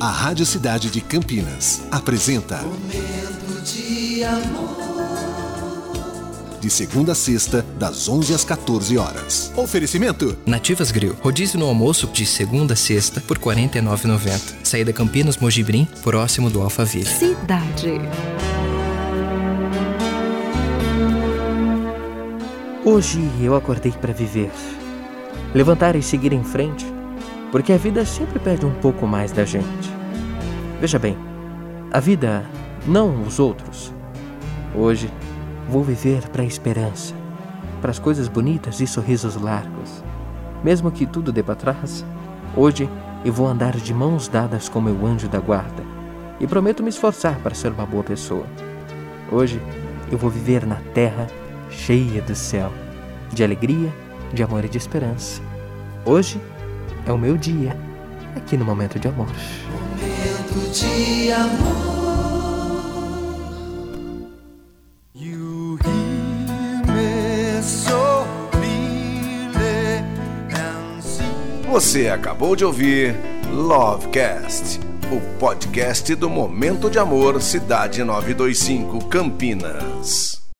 A Rádio Cidade de Campinas apresenta Momento de amor. De segunda a sexta, das 11 às 14 horas. Oferecimento: Nativas Grill. Rodízio no almoço de segunda a sexta por R$ 49,90. Saída Campinas Mojibrim, próximo do Alphaville. Cidade. Hoje eu acordei para viver. Levantar e seguir em frente, porque a vida sempre pede um pouco mais da gente. Veja bem, a vida, não os outros. Hoje vou viver para a esperança, para as coisas bonitas e sorrisos largos. Mesmo que tudo dê para trás, hoje eu vou andar de mãos dadas com meu anjo da guarda e prometo me esforçar para ser uma boa pessoa. Hoje eu vou viver na terra cheia do céu, de alegria, de amor e de esperança. Hoje é o meu dia, aqui no Momento de Amor. Momento de amor. You hear me so clearly and see. Você acabou de ouvir Lovecast, o podcast do Momento de Amor Cidade 925 Campinas.